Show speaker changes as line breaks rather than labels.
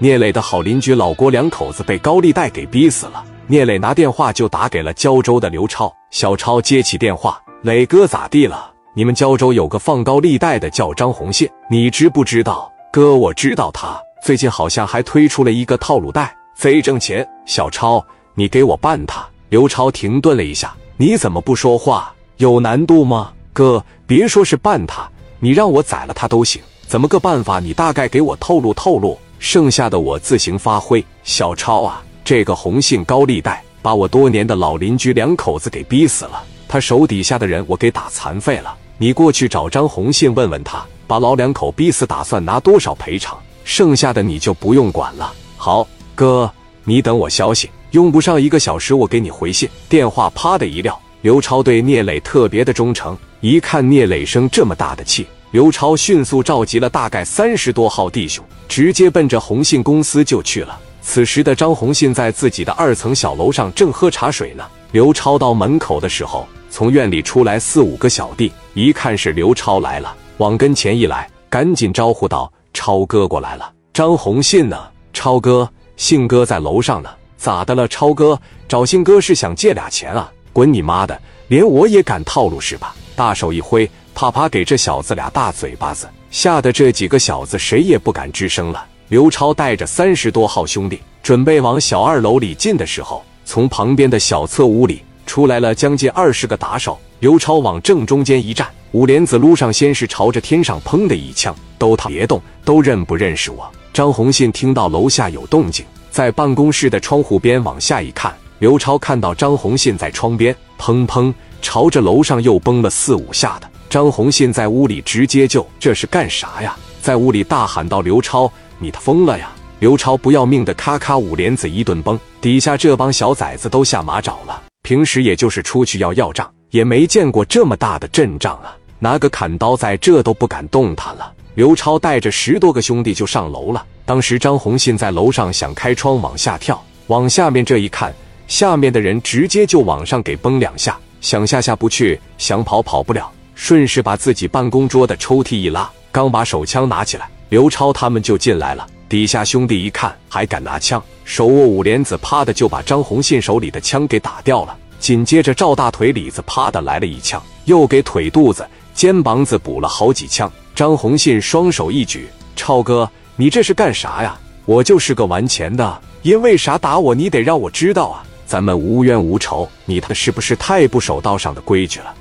聂磊的好邻居老郭两口子被高利贷给逼死了。聂磊拿电话就打给了胶州的刘超。小超接起电话：“磊哥咋地了？你们胶州有个放高利贷的叫张红信，你知不知道？”“哥，我知道他，最近好像还推出了一个套路贷，贼挣钱。”“小超，你给我办他。”刘超停顿了一下：“你怎么不说话？有难度吗？”“哥，别说是办他，你让我宰了他都行。怎么个办法？你大概给我透露透露，剩下的我自行发挥。”小超啊。这个红信高利贷把我多年的老邻居两口子给逼死了，他手底下的人我给打残废了。你过去找张红信问问他，把老两口逼死打算拿多少赔偿？剩下的你就不用管了。好，哥，你等我消息，用不上一个小时，我给你回信。电话啪的一撂。刘超对聂磊特别的忠诚，一看聂磊生这么大的气，刘超迅速召集了大概三十多号弟兄，直接奔着红信公司就去了。此时的张红信在自己的二层小楼上正喝茶水呢。刘超到门口的时候，从院里出来四五个小弟，一看是刘超来了，往跟前一来，赶紧招呼道：“超哥过来了。”张红信呢？超哥，信哥在楼上呢。咋的了？超哥找信哥是想借俩钱啊？滚你妈的！连我也敢套路是吧？大手一挥，啪啪给这小子俩大嘴巴子，吓得这几个小子谁也不敢吱声了。刘超带着三十多号兄弟，准备往小二楼里进的时候，从旁边的小侧屋里出来了将近二十个打手。刘超往正中间一站，五莲子撸上，先是朝着天上砰的一枪，都他别动，都认不认识我？张红信听到楼下有动静，在办公室的窗户边往下一看，刘超看到张红信在窗边砰砰朝着楼上又崩了四五下的。张红信在屋里直接就这是干啥呀？在屋里大喊道：“刘超！”你他疯了呀！刘超不要命的咔咔五连子一顿崩，底下这帮小崽子都下马找了。平时也就是出去要要账，也没见过这么大的阵仗啊！拿个砍刀在这都不敢动弹了。刘超带着十多个兄弟就上楼了。当时张红信在楼上想开窗往下跳，往下面这一看，下面的人直接就往上给崩两下，想下下不去，想跑跑不了，顺势把自己办公桌的抽屉一拉，刚把手枪拿起来。刘超他们就进来了，底下兄弟一看还敢拿枪，手握五莲子，啪的就把张红信手里的枪给打掉了。紧接着赵大腿里子啪的来了一枪，又给腿肚子、肩膀子补了好几枪。张红信双手一举：“超哥，你这是干啥呀？我就是个玩钱的，因为啥打我？你得让我知道啊！咱们无冤无仇，你他是不是太不守道上的规矩了？”